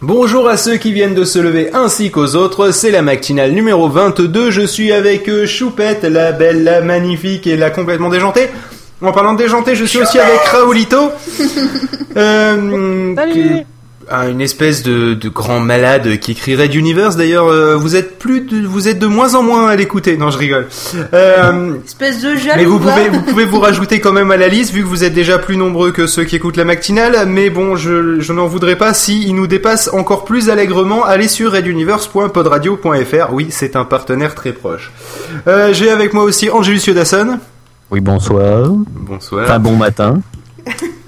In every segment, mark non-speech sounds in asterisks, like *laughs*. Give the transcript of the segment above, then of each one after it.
Bonjour à ceux qui viennent de se lever ainsi qu'aux autres, c'est la matinale numéro 22, je suis avec Choupette, la belle, la magnifique et la complètement déjantée. En parlant de déjanté, je suis aussi avec Raoulito. *laughs* Euh, une espèce de, de grand malade qui écrit Red Universe. D'ailleurs, euh, vous êtes plus, de, vous êtes de moins en moins à l'écouter. Non, je rigole. Euh, Espèce de jaloux. mais vous pouvez, vous pouvez vous rajouter quand même à la liste vu que vous êtes déjà plus nombreux que ceux qui écoutent la matinale. Mais bon, je, je n'en voudrais pas si il nous dépasse encore plus allègrement. Allez sur reduniverse.podradio.fr. Oui, c'est un partenaire très proche. Euh, J'ai avec moi aussi Angelus Yodasson. Oui, bonsoir. Bonsoir. Enfin, bon matin.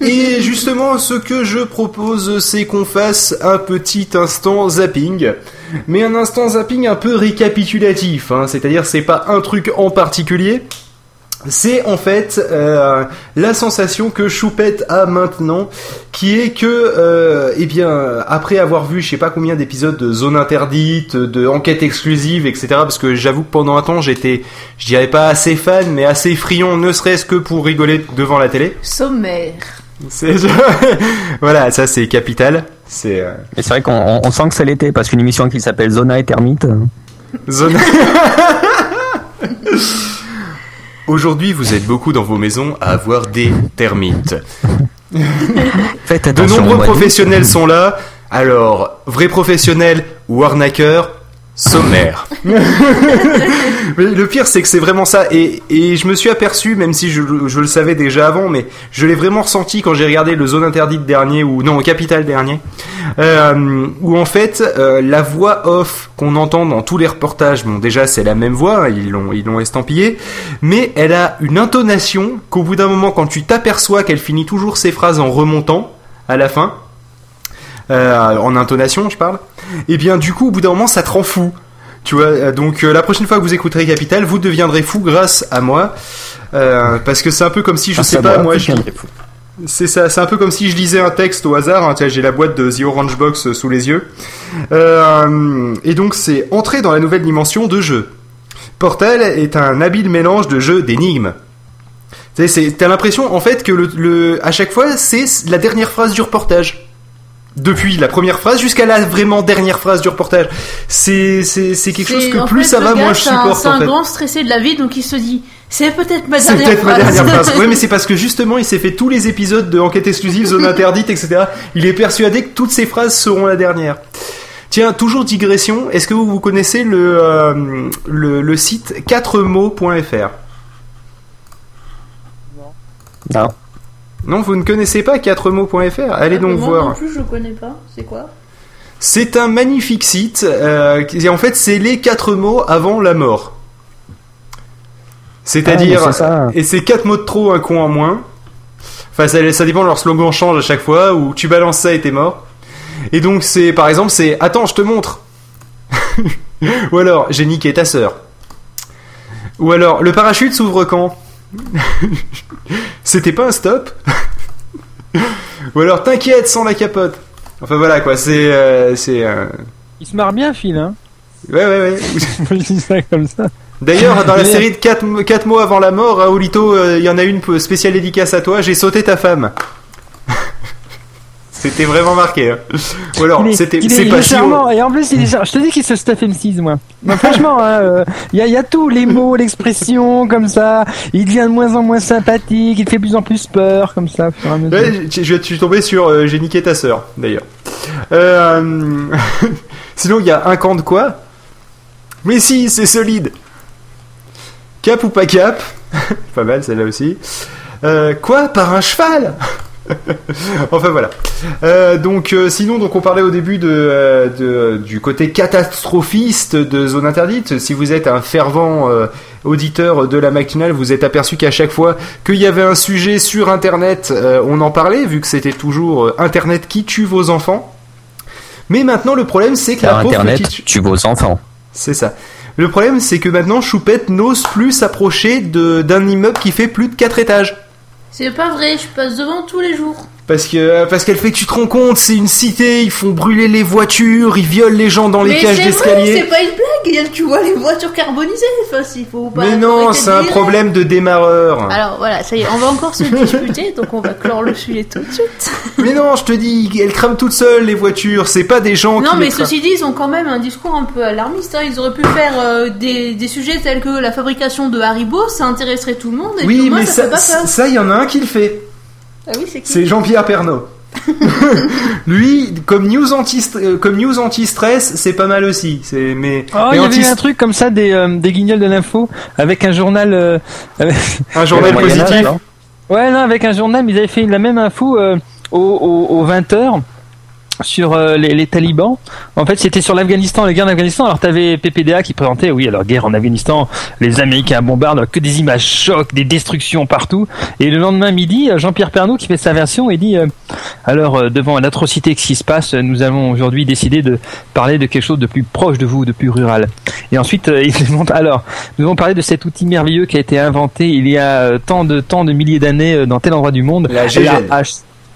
Et justement, ce que je propose, c'est qu'on fasse un petit instant zapping. Mais un instant zapping un peu récapitulatif, hein. c'est-à-dire c'est pas un truc en particulier. C'est en fait euh, la sensation que Choupette a maintenant, qui est que, euh, eh bien, après avoir vu je sais pas combien d'épisodes de Zone Interdite, de Enquête Exclusive, etc., parce que j'avoue que pendant un temps j'étais, je dirais pas assez fan, mais assez friand, ne serait-ce que pour rigoler devant la télé. Sommaire. C'est *laughs* voilà, ça c'est capital. C'est euh, Et c'est vrai qu'on on- on sent que c'est l'été, parce qu'une émission qui s'appelle Zona et Termite. zone. *laughs* Aujourd'hui, vous êtes beaucoup dans vos maisons à avoir des termites. *laughs* Faites De attention. au nombreux professionnels sont là. Alors, vrais professionnels ou arnaqueurs, sommaire. *laughs* le pire, c'est que c'est vraiment ça. Et, et je me suis aperçu, même si je, je le savais déjà avant, mais je l'ai vraiment ressenti quand j'ai regardé le Zone Interdite dernier, ou non, Capital dernier, euh, où en fait, euh, la voix off qu'on entend dans tous les reportages, bon, déjà, c'est la même voix, hein, ils l'ont ils l'ont estampillée, mais elle a une intonation qu'au bout d'un moment, quand tu t'aperçois qu'elle finit toujours ses phrases en remontant, à la fin, euh, en intonation, je parle. Et bien, du coup, au bout d'un moment, ça te rend fou. Tu vois, euh, donc euh, la prochaine fois que vous écouterez Capital, vous deviendrez fou grâce à moi, Euh, parce que c'est un peu comme si je sais pas, moi, je, c'est ça, c'est un peu comme si je lisais un texte au hasard. Hein, j'ai la boîte de The Orange Box sous les yeux. Euh, et donc, c'est entrer dans la nouvelle dimension de jeu. Portal est un habile mélange de jeu d'énigmes. T'as l'impression en fait que le, le- à chaque fois c'est la dernière phrase du reportage. Depuis la première phrase jusqu'à la vraiment dernière phrase du reportage. C'est quelque chose que plus fait, ça va, gars, moins je c'est un- supporte C'est en un fait. grand stressé de la vie, donc il se dit c'est peut-être ma C'est dernière peut-être ma phrase. dernière phrase. *laughs* Oui, mais c'est parce que justement, il s'est fait tous les épisodes de Enquête exclusive, Zone interdite, etc. Il est persuadé que toutes ces phrases seront la dernière. Tiens, toujours digression. Est-ce que vous, vous connaissez le, euh, le, le site 4mots.fr Non. Non, vous ne connaissez pas 4mots.fr Allez donc Moi voir. non plus, je connais pas. C'est quoi? C'est un magnifique site. euh, en fait, c'est les quatre mots avant la mort. C'est-à-dire, Ah, et c'est quatre mots de trop, un con en moins. Enfin, ça, ça dépend, leur slogan change à chaque fois, ou tu balances ça et t'es mort. Et donc, c'est, par exemple, c'est Attends, je te montre. *laughs* ou alors, j'ai niqué ta sœur. Ou alors, le parachute s'ouvre quand? *laughs* C'était pas un stop *laughs* Ou alors, t'inquiète, sans la capote. Enfin voilà quoi, c'est. euh, c'est euh, Il se marre bien, Phil, hein Ouais, ouais, ouais. *laughs* Je dis ça comme ça. D'ailleurs, dans la série de 4, mots avant la mort, Raoulito, euh, il y en a une spéciale dédicace à toi, j'ai sauté ta femme. C'était vraiment marqué. hein. Ou alors, c'était, c'est pas si charmant. Et en plus, il est Je te dis qu'il se stuff M6, moi. Non, franchement, hein, euh, il y, a, y a tout, les mots, *laughs* l'expression, comme ça. Il devient de moins en moins sympathique. Il fait de plus en plus peur, comme ça. Ouais, je je suis tombé sur euh, J'ai niqué ta sœur, d'ailleurs. Euh, *laughs* Sinon, il y a un camp de quoi? Mais si, c'est solide. Cap ou pas cap? *laughs* Pas mal, celle-là aussi. Euh, quoi Par un cheval? *laughs* Enfin voilà. Euh, donc euh, sinon donc on parlait au début de, euh, de- du côté catastrophiste de Zone Interdite. Si vous êtes un fervent auditeur de la matinale, vous êtes aperçu qu'à chaque fois qu'il y avait un sujet sur Internet, on en parlait vu que c'était toujours Internet qui tue vos enfants. Mais maintenant le problème c'est que la Internet tue vos enfants. c'est ça. Le problème, c'est que maintenant, Choupette n'ose plus s'approcher d'un immeuble qui fait plus de 4 étages. C'est pas vrai, je passe devant tous les jours. Parce que parce qu'elle fait que tu te rends compte, c'est une cité, ils font brûler les voitures, ils violent les gens dans les Mais cages d'escalier. c'est pas une blague. Tu vois les voitures carbonisées. Enfin, il faut pas. Mais non, c'est un problème de démarreur. Alors voilà, ça y est, on va encore se *laughs* disputer, donc on va clore le sujet tout de suite. Mais non, je te dis, elles crament toutes seules les voitures, c'est pas des gens Non, qui mais ceci dit, ils ont quand même un discours un peu alarmiste. hein. Ils auraient pu faire euh, des, des sujets tels que la fabrication de Haribo, ça intéresserait tout le monde. Et Oui, mais ça, ça. ça, il y en a un qui le fait. Ah oui, c'est qui C'est Jean-Pierre Pernaut. *laughs* Lui, comme news anti euh, comme news anti-stress, c'est pas mal aussi. C'est mais, Oh, il y anti- avait eu un truc comme ça des, euh, des guignols de l'info avec un journal. euh, un journal Âge, positif. non Ouais, non, avec un journal, mais ils avaient fait la même info euh, aux, aux, aux 20h sur euh, les, les talibans. En fait, c'était sur l'Afghanistan, la guerre d'Afghanistan. Alors, t'avais PPDA qui présentait, oui, alors guerre en Afghanistan, les Américains bombardent, que des images chocs, des destructions partout. Et le lendemain midi, euh, Jean-Pierre Pernaut qui fait sa version et dit, euh, alors, euh, devant l'atrocité qui se passe, nous avons aujourd'hui décidé de parler de quelque chose de plus proche de vous, de plus rural. Et ensuite, euh, *laughs* il demande, alors, nous allons parler de cet outil merveilleux qui a été inventé il y a euh, tant de tant de milliers d'années dans tel endroit du monde. La GGN.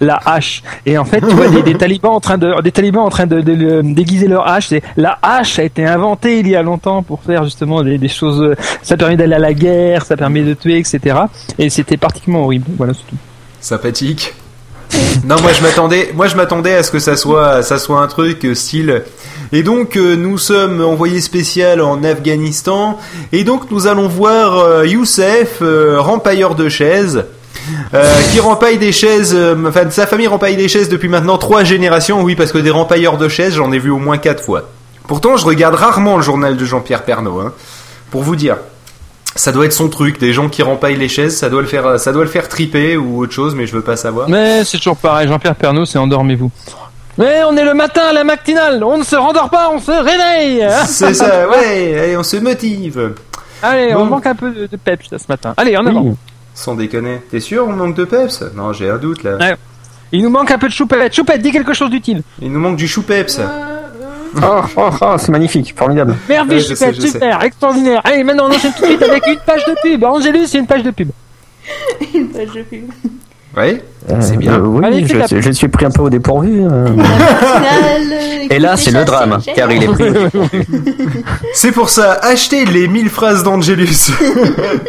La hache. Et en fait, tu vois des, talibans en train de des talibans en train de, de déguiser leur hache. C'est la hache a été inventée il y a longtemps pour faire justement des, choses. euh, Ça permet d'aller à la guerre, ça permet de tuer, etc. Et c'était particulièrement horrible. Voilà, c'est tout. Sympathique. non, moi je m'attendais, moi je m'attendais à ce que ça soit, ça soit un truc euh, style. Et donc euh, nous sommes envoyés spécial en Afghanistan, et donc nous allons voir euh, Youssef, euh, rempailleur de chaises, euh, qui rempaille des chaises. euh, Enfin, sa famille rempaille des chaises depuis maintenant trois générations. Oui, parce que des rempailleurs de chaises, j'en ai vu au moins quatre fois. Pourtant, je regarde rarement le journal de Jean-Pierre Pernaut, hein, pour vous dire. Ça doit être son truc, des gens qui rempaillent les chaises, ça doit le faire, ça doit le faire triper ou autre chose, mais je veux pas savoir. Mais c'est toujours pareil. Jean-Pierre Pernaut, c'est endormez-vous. Mais on est le matin à la matinale. On ne se rendort pas, on se réveille. *laughs* C'est ça, ouais, allez, on se motive. Allez, Bon. on manque un peu de, de peps là, ce matin. Allez, en avant. Oui. Sans déconner. T'es sûr, on manque de peps? Non, j'ai un doute là. Ouais. Il nous manque un peu de choupette. Choupette, dis quelque chose d'utile. Il nous manque du chou peps. Oh, oh, oh, c'est magnifique, formidable. Merveilleux, Ouais, je sais, super, je sais. super, extraordinaire. Allez, maintenant on enchaîne tout de suite avec une page de pub. Angélus, c'est une page de pub. *laughs* Une page de pub. Ouais, Euh, c'est bien. euh, oui, Allez, je, la- je suis pris un peu au dépourvu. euh. *laughs* Et là, c'est le drame, car il est pris. *laughs* C'est pour ça, achetez les 1000 phrases d'Angelus.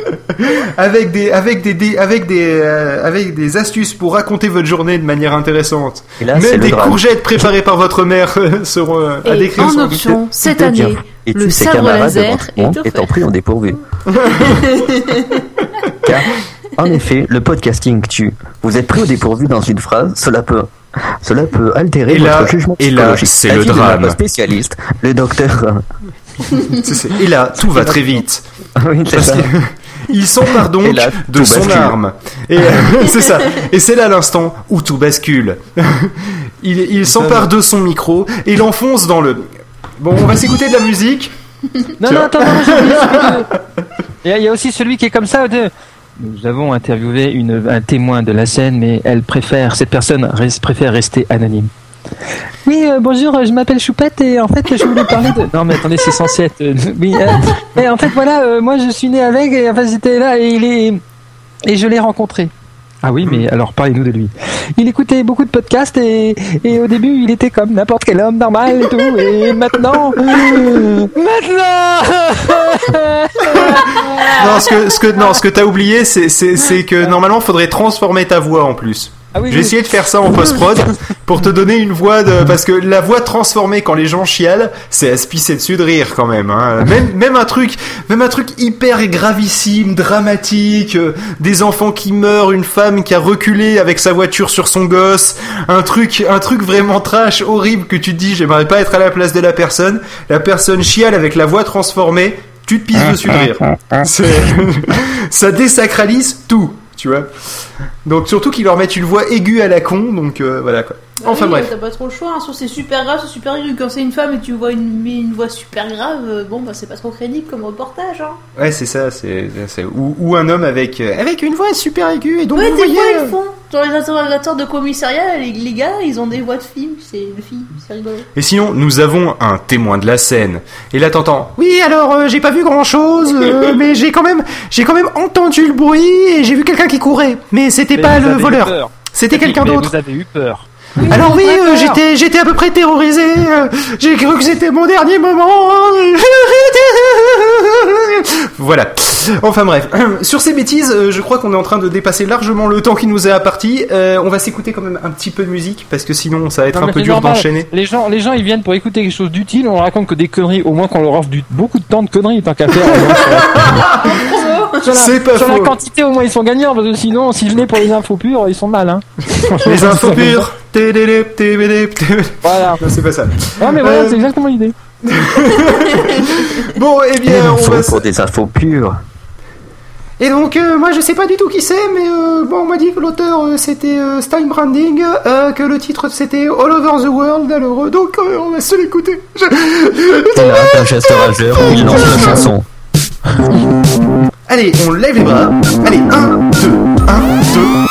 *laughs* avec des, avec des, des- avec des, euh, avec des astuces pour raconter votre journée de manière intéressante. Et là, c'est Même le des drame. courgettes préparées par votre mère seront euh, à Et décrire en option, cette année, Et le sabre laser est étant offert. pris au dépourvu. En effet, le podcasting tue. Vous êtes pris au dépourvu dans une phrase, cela peut, cela peut altérer Et là- votre jugement et là, psychologique. c'est le drame. spécialiste, le docteur. *laughs* Et là, tout va très vite. *laughs* oui, c'est Parce ça. que- Il s'empare donc Et là, de son bascule. arme. Et euh, *laughs* c'est ça. Et c'est là l'instant où tout bascule. il il s'empare de son micro et l'enfonce dans le. Bon, on va s'écouter de la musique. Non, non, attends, non, il y a aussi celui qui est comme ça. de- Nous avons interviewé une, un témoin de la scène, mais elle préfère, cette personne reste- préfère rester anonyme. Oui, euh, bonjour, je m'appelle Choupette et en fait, je voulais parler de. *laughs* Non, mais attendez, c'est censé être. euh, *laughs* oui, euh, *laughs* et en fait, voilà, euh, moi, je suis né avec et enfin, j'étais là et il est et je l'ai rencontré. Ah oui, mais alors parlez-nous de lui. Il écoutait beaucoup de podcasts et, et au début il était comme n'importe quel homme normal et tout. Et maintenant, maintenant, Non, ce que, ce que, non, ce que t'as oublié, c'est, c'est, c'est que normalement, faudrait transformer ta voix en plus. Ah oui, J'ai oui. essayé de faire ça en post-prod pour te donner une voix de, parce que la voix transformée quand les gens chialent, c'est à se pisser dessus de rire quand même, hein. Même, même un truc, même un truc hyper gravissime, dramatique, euh, des enfants qui meurent, une femme qui a reculé avec sa voiture sur son gosse, un truc, un truc vraiment trash, horrible que tu te dis, j'aimerais pas être à la place de la personne. La personne chiale avec la voix transformée, tu te dessus de rire. *laughs* Ça désacralise tout, tu vois. Donc surtout qu'ils leur mettent une voix aiguë à la con, donc euh, voilà quoi. Bah Enfin, oui, bref. T'as pas trop le choix. hein. Soit c'est super grave, c'est super aigu. Quand c'est une femme et tu vois une, une voix super grave, euh, bon bah c'est pas trop crédible comme reportage. Hein. Ouais, c'est ça, c'est, c'est- ou, ou un homme avec, euh, avec une voix super aiguë et donc Ouais, vous des voyez. fois ils euh, le font. Dans les interrogateurs de commissariat, les, les gars, ils ont des voix de filles. C'est de filles, c'est rigolo. Et sinon, nous avons un témoin de la scène. Et là, t'entends. Oui, alors euh, j'ai pas vu grand chose, *laughs* mais j'ai quand même, j'ai quand même entendu le bruit et j'ai vu quelqu'un qui courait. Mais c'était pas le voleur. C'était quelqu'un Mais d'autre. Vous avez eu peur. Alors oui, euh, j'étais, j'étais à peu près terrorisé. euh, J'ai cru que c'était mon dernier moment. voilà. Enfin bref. *clears throat* Sur ces bêtises, euh, je crois qu'on est en train de dépasser largement le temps qui nous est imparti. Euh, on va s'écouter quand même un petit peu de musique parce que sinon ça va être Non, un peu dur d'enchaîner. Les gens, les gens, ils viennent pour écouter quelque chose d'utile. On leur raconte que des conneries. Au moins qu'on leur offre du, beaucoup de temps de conneries tant qu'à faire. *laughs* Sur la- pas sur la quantité, au moins ils sont gagnants. Parce que sinon, s'ils venaient pour les infos pures, ils sont mal. Hein. *laughs* Les infos pures. Voilà. Non, c'est pas ça. Ouais, mais voilà, Euh, c'est exactement l'idée. *laughs* Bon, eh bien, on va. pour des infos pures. Et donc, euh, moi, je sais pas du tout qui c'est, mais euh, bon, on m'a dit que l'auteur euh, c'était euh, Stein Branding, euh, que le titre c'était All Over the World. Alors, euh, donc, euh, on va se l'écouter. Je- là, un geste rageur où il lance la chanson. *laughs* Allez, on lève les bras. Allez, 1, 2, 1, 2,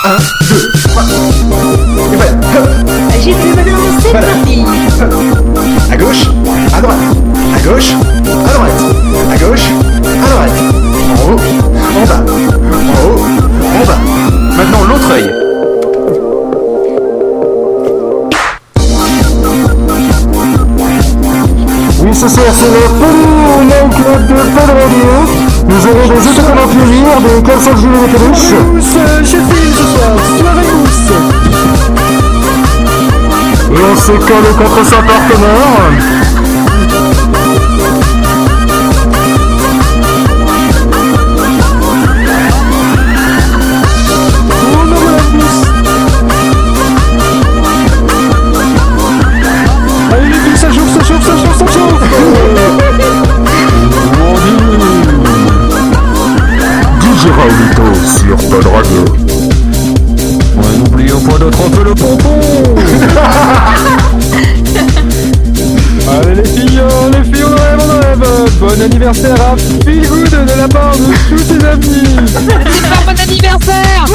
1, 2, 3. Et voilà. J'ai plus maintenant, c'est parti. Se colle contre son partenaire. Allez les filles, ça anniversaire à Feel Good de la part de tous ses amis. bon anniversaire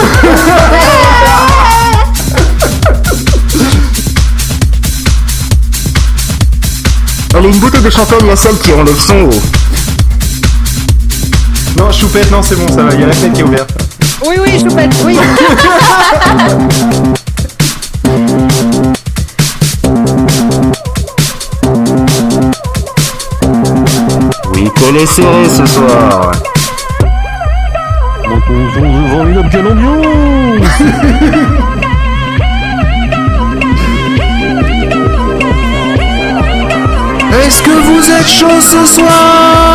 Allez, une bouteille de champagne à celle qui enlève son haut. Non, choupette, non, c'est bon, ça va. Il y a la fenêtre qui est ouverte. Oui, oui, choupette, oui *laughs* Qu'elle est serrée ce soir. Retrouvons une bien ambiance. Est-ce que vous êtes chaud ce soir?